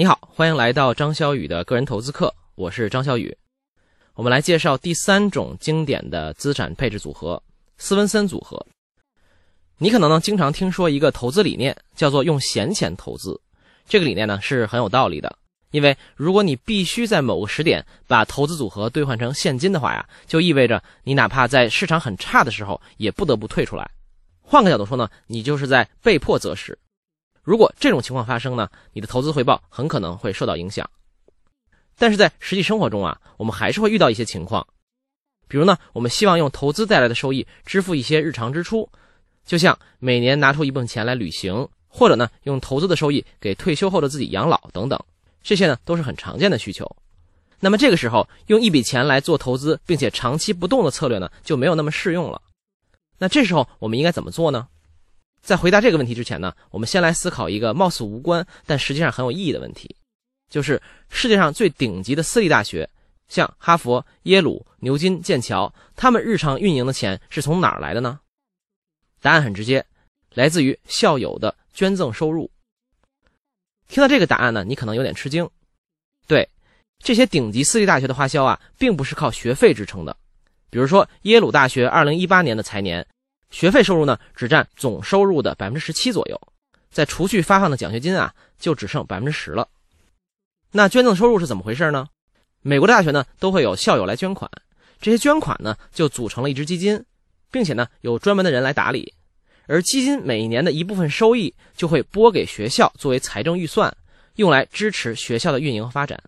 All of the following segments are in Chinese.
你好，欢迎来到张小雨的个人投资课，我是张小雨。我们来介绍第三种经典的资产配置组合——斯文森组合。你可能呢经常听说一个投资理念，叫做用闲钱投资。这个理念呢是很有道理的，因为如果你必须在某个时点把投资组合兑换成现金的话呀，就意味着你哪怕在市场很差的时候也不得不退出来。换个角度说呢，你就是在被迫择时。如果这种情况发生呢，你的投资回报很可能会受到影响。但是在实际生活中啊，我们还是会遇到一些情况，比如呢，我们希望用投资带来的收益支付一些日常支出，就像每年拿出一部分钱来旅行，或者呢，用投资的收益给退休后的自己养老等等，这些呢都是很常见的需求。那么这个时候，用一笔钱来做投资，并且长期不动的策略呢，就没有那么适用了。那这时候我们应该怎么做呢？在回答这个问题之前呢，我们先来思考一个貌似无关但实际上很有意义的问题，就是世界上最顶级的私立大学，像哈佛、耶鲁、牛津、剑桥，他们日常运营的钱是从哪儿来的呢？答案很直接，来自于校友的捐赠收入。听到这个答案呢，你可能有点吃惊。对，这些顶级私立大学的花销啊，并不是靠学费支撑的。比如说耶鲁大学2018年的财年。学费收入呢，只占总收入的百分之十七左右，在除去发放的奖学金啊，就只剩百分之十了。那捐赠收入是怎么回事呢？美国的大学呢，都会有校友来捐款，这些捐款呢，就组成了一支基金，并且呢，有专门的人来打理，而基金每年的一部分收益就会拨给学校作为财政预算，用来支持学校的运营和发展。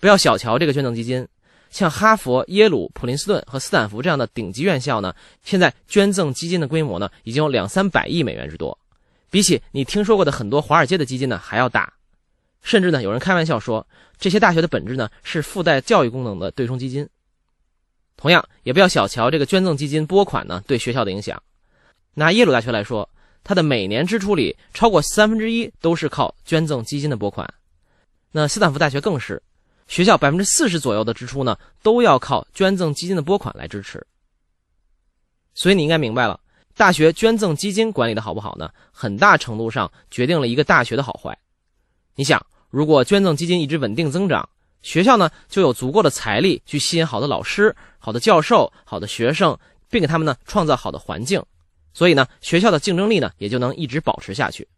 不要小瞧这个捐赠基金。像哈佛、耶鲁、普林斯顿和斯坦福这样的顶级院校呢，现在捐赠基金的规模呢，已经有两三百亿美元之多，比起你听说过的很多华尔街的基金呢还要大。甚至呢，有人开玩笑说，这些大学的本质呢是附带教育功能的对冲基金。同样，也不要小瞧这个捐赠基金拨款呢对学校的影响。拿耶鲁大学来说，它的每年支出里超过三分之一都是靠捐赠基金的拨款。那斯坦福大学更是。学校百分之四十左右的支出呢，都要靠捐赠基金的拨款来支持。所以你应该明白了，大学捐赠基金管理的好不好呢？很大程度上决定了一个大学的好坏。你想，如果捐赠基金一直稳定增长，学校呢就有足够的财力去吸引好的老师、好的教授、好的学生，并给他们呢创造好的环境，所以呢学校的竞争力呢也就能一直保持下去。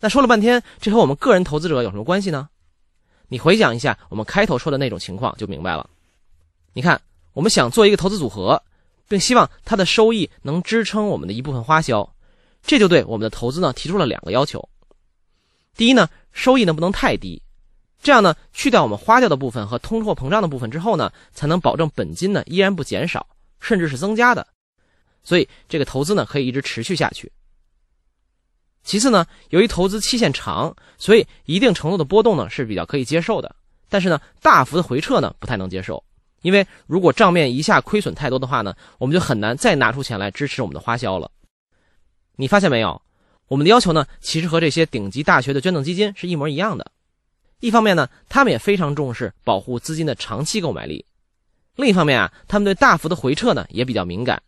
那说了半天，这和我们个人投资者有什么关系呢？你回想一下我们开头说的那种情况，就明白了。你看，我们想做一个投资组合，并希望它的收益能支撑我们的一部分花销，这就对我们的投资呢提出了两个要求。第一呢，收益呢不能太低，这样呢去掉我们花掉的部分和通货膨胀的部分之后呢，才能保证本金呢依然不减少，甚至是增加的。所以这个投资呢可以一直持续下去。其次呢，由于投资期限长，所以一定程度的波动呢是比较可以接受的。但是呢，大幅的回撤呢不太能接受，因为如果账面一下亏损太多的话呢，我们就很难再拿出钱来支持我们的花销了。你发现没有？我们的要求呢，其实和这些顶级大学的捐赠基金是一模一样的。一方面呢，他们也非常重视保护资金的长期购买力；另一方面啊，他们对大幅的回撤呢也比较敏感。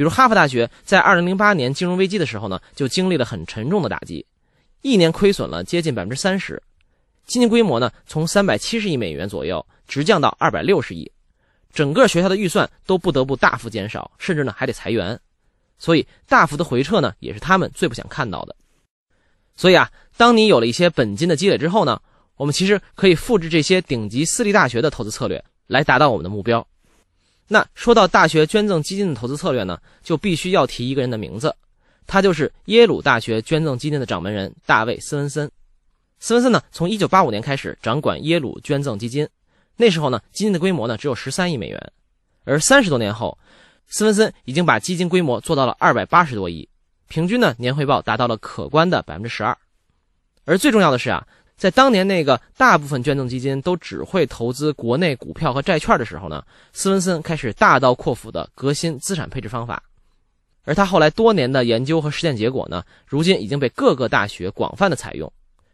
比如哈佛大学在2008年金融危机的时候呢，就经历了很沉重的打击，一年亏损了接近百分之三十，基金规模呢从三百七十亿美元左右直降到二百六十亿，整个学校的预算都不得不大幅减少，甚至呢还得裁员，所以大幅的回撤呢也是他们最不想看到的。所以啊，当你有了一些本金的积累之后呢，我们其实可以复制这些顶级私立大学的投资策略来达到我们的目标。那说到大学捐赠基金的投资策略呢，就必须要提一个人的名字，他就是耶鲁大学捐赠基金的掌门人大卫·斯文森。斯文森呢，从1985年开始掌管耶鲁捐赠基金，那时候呢，基金的规模呢只有13亿美元，而三十多年后，斯文森已经把基金规模做到了280多亿，平均呢年回报达到了可观的百分之十二。而最重要的是啊。在当年那个大部分捐赠基金都只会投资国内股票和债券的时候呢，斯文森开始大刀阔斧的革新资产配置方法，而他后来多年的研究和实践结果呢，如今已经被各个大学广泛的采用，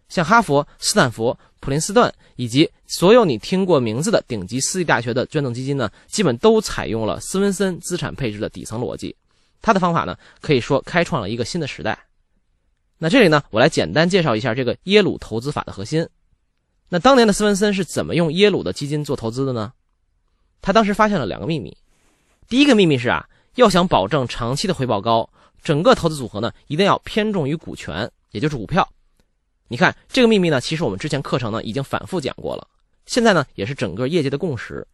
像哈佛、斯坦福、普林斯顿以及所有你听过名字的顶级私立大学的捐赠基金呢，基本都采用了斯文森资产配置的底层逻辑，他的方法呢，可以说开创了一个新的时代。那这里呢，我来简单介绍一下这个耶鲁投资法的核心。那当年的斯文森是怎么用耶鲁的基金做投资的呢？他当时发现了两个秘密。第一个秘密是啊，要想保证长期的回报高，整个投资组合呢一定要偏重于股权，也就是股票。你看这个秘密呢，其实我们之前课程呢已经反复讲过了，现在呢也是整个业界的共识。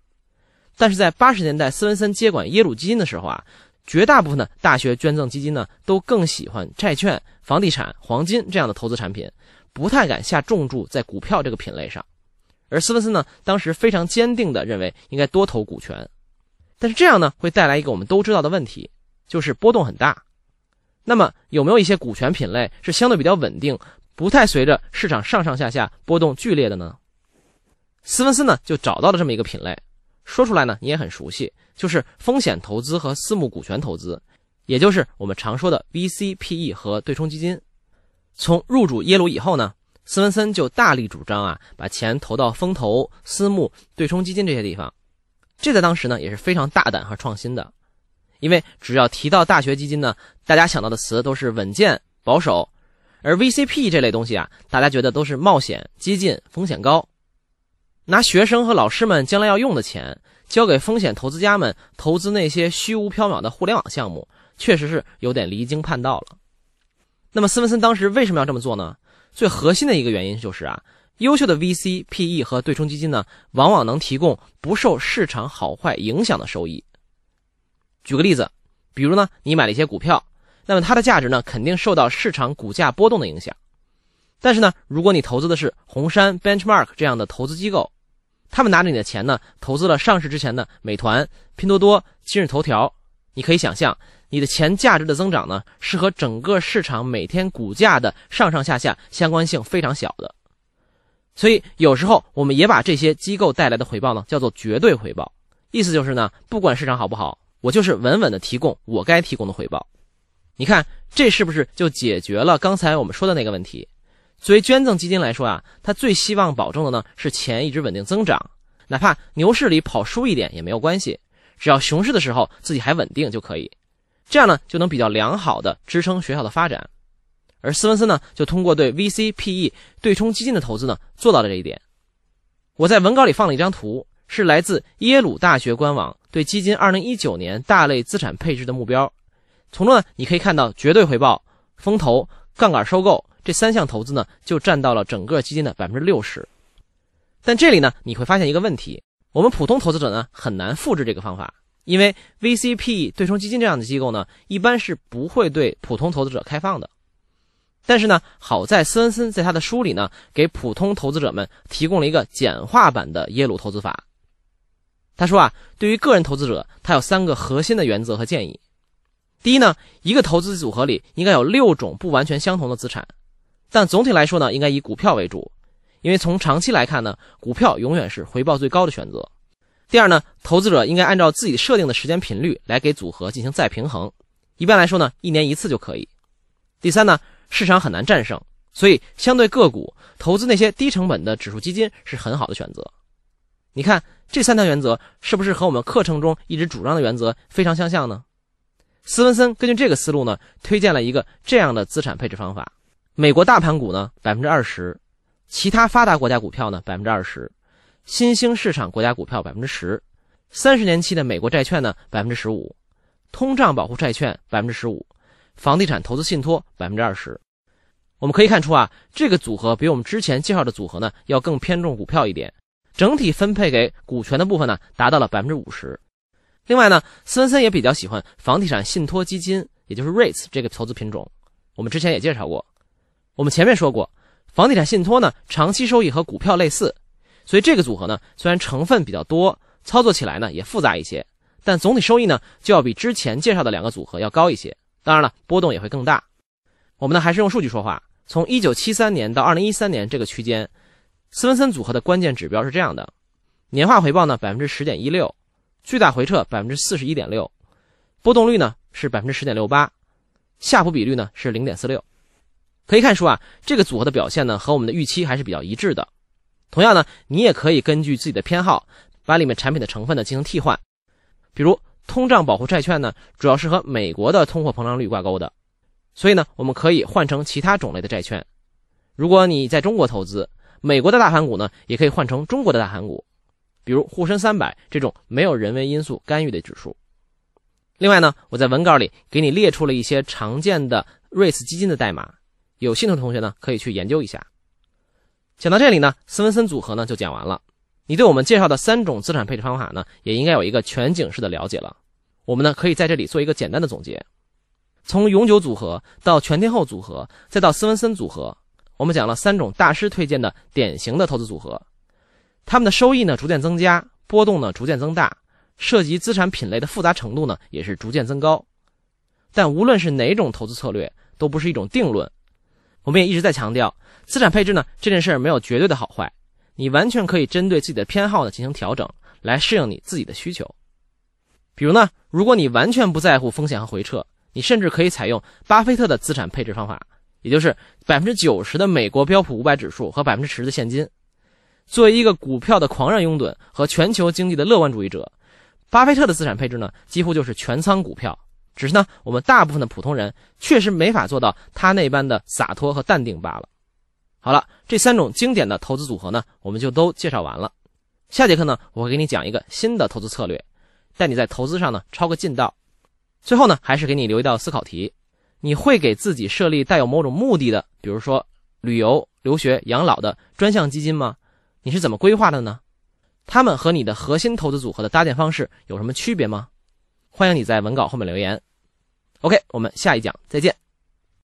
但是在八十年代斯文森接管耶鲁基金的时候啊，绝大部分的大学捐赠基金呢都更喜欢债券、房地产、黄金这样的投资产品。不太敢下重注在股票这个品类上，而斯文森呢，当时非常坚定地认为应该多投股权，但是这样呢，会带来一个我们都知道的问题，就是波动很大。那么有没有一些股权品类是相对比较稳定，不太随着市场上上下下波动剧烈的呢？斯文森呢就找到了这么一个品类，说出来呢你也很熟悉，就是风险投资和私募股权投资，也就是我们常说的 VCPE 和对冲基金。从入主耶鲁以后呢，斯文森就大力主张啊，把钱投到风投、私募、对冲基金这些地方。这在当时呢也是非常大胆和创新的，因为只要提到大学基金呢，大家想到的词都是稳健、保守，而 VCP 这类东西啊，大家觉得都是冒险、激进、风险高。拿学生和老师们将来要用的钱，交给风险投资家们投资那些虚无缥缈的互联网项目，确实是有点离经叛道了。那么斯文森当时为什么要这么做呢？最核心的一个原因就是啊，优秀的 VC、PE 和对冲基金呢，往往能提供不受市场好坏影响的收益。举个例子，比如呢，你买了一些股票，那么它的价值呢，肯定受到市场股价波动的影响。但是呢，如果你投资的是红杉、Benchmark 这样的投资机构，他们拿着你的钱呢，投资了上市之前的美团、拼多多、今日头条，你可以想象。你的钱价值的增长呢，是和整个市场每天股价的上上下下相关性非常小的，所以有时候我们也把这些机构带来的回报呢叫做绝对回报，意思就是呢，不管市场好不好，我就是稳稳的提供我该提供的回报。你看这是不是就解决了刚才我们说的那个问题？作为捐赠基金来说啊，它最希望保证的呢是钱一直稳定增长，哪怕牛市里跑输一点也没有关系，只要熊市的时候自己还稳定就可以。这样呢，就能比较良好的支撑学校的发展，而斯文森呢，就通过对 VCPE 对冲基金的投资呢，做到了这一点。我在文稿里放了一张图，是来自耶鲁大学官网对基金2019年大类资产配置的目标。从中呢，你可以看到绝对回报、风投、杠杆收购这三项投资呢，就占到了整个基金的百分之六十。但这里呢，你会发现一个问题：我们普通投资者呢，很难复制这个方法。因为 VCP 对冲基金这样的机构呢，一般是不会对普通投资者开放的。但是呢，好在斯文森在他的书里呢，给普通投资者们提供了一个简化版的耶鲁投资法。他说啊，对于个人投资者，他有三个核心的原则和建议。第一呢，一个投资组合里应该有六种不完全相同的资产，但总体来说呢，应该以股票为主，因为从长期来看呢，股票永远是回报最高的选择。第二呢，投资者应该按照自己设定的时间频率来给组合进行再平衡，一般来说呢，一年一次就可以。第三呢，市场很难战胜，所以相对个股投资那些低成本的指数基金是很好的选择。你看这三条原则是不是和我们课程中一直主张的原则非常相像呢？斯文森根据这个思路呢，推荐了一个这样的资产配置方法：美国大盘股呢百分之二十，其他发达国家股票呢百分之二十。新兴市场国家股票百分之十，三十年期的美国债券呢百分之十五，通胀保护债券百分之十五，房地产投资信托百分之二十。我们可以看出啊，这个组合比我们之前介绍的组合呢要更偏重股票一点，整体分配给股权的部分呢达到了百分之五十。另外呢，斯文森也比较喜欢房地产信托基金，也就是 REITs 这个投资品种。我们之前也介绍过，我们前面说过，房地产信托呢长期收益和股票类似。所以这个组合呢，虽然成分比较多，操作起来呢也复杂一些，但总体收益呢就要比之前介绍的两个组合要高一些。当然了，波动也会更大。我们呢还是用数据说话。从1973年到2013年这个区间，斯文森组合的关键指标是这样的：年化回报呢百分之十点一六，最大回撤百分之四十一点六，波动率呢是百分之十点六八，夏普比率呢是零点四六。可以看出啊，这个组合的表现呢和我们的预期还是比较一致的。同样呢，你也可以根据自己的偏好，把里面产品的成分呢进行替换。比如通胀保护债券呢，主要是和美国的通货膨胀率挂钩的；所以呢，我们可以换成其他种类的债券。如果你在中国投资，美国的大盘股呢，也可以换成中国的大盘股，比如沪深三百这种没有人为因素干预的指数。另外呢，我在文稿里给你列出了一些常见的 REITs 基金的代码，有兴趣的同学呢，可以去研究一下。讲到这里呢，斯文森组合呢就讲完了。你对我们介绍的三种资产配置方法呢，也应该有一个全景式的了解了。我们呢可以在这里做一个简单的总结：从永久组合到全天候组合，再到斯文森组合，我们讲了三种大师推荐的典型的投资组合，他们的收益呢逐渐增加，波动呢逐渐增大，涉及资产品类的复杂程度呢也是逐渐增高。但无论是哪种投资策略，都不是一种定论。我们也一直在强调，资产配置呢这件事儿没有绝对的好坏。你完全可以针对自己的偏好呢进行调整，来适应你自己的需求。比如呢，如果你完全不在乎风险和回撤，你甚至可以采用巴菲特的资产配置方法，也就是百分之九十的美国标普五百指数和百分之十的现金。作为一个股票的狂热拥趸和全球经济的乐观主义者，巴菲特的资产配置呢几乎就是全仓股票。只是呢，我们大部分的普通人确实没法做到他那般的洒脱和淡定罢了。好了，这三种经典的投资组合呢，我们就都介绍完了。下节课呢，我会给你讲一个新的投资策略，带你在投资上呢超个近道。最后呢，还是给你留一道思考题：你会给自己设立带有某种目的的，比如说旅游、留学、养老的专项基金吗？你是怎么规划的呢？他们和你的核心投资组合的搭建方式有什么区别吗？欢迎你在文稿后面留言。OK，我们下一讲再见。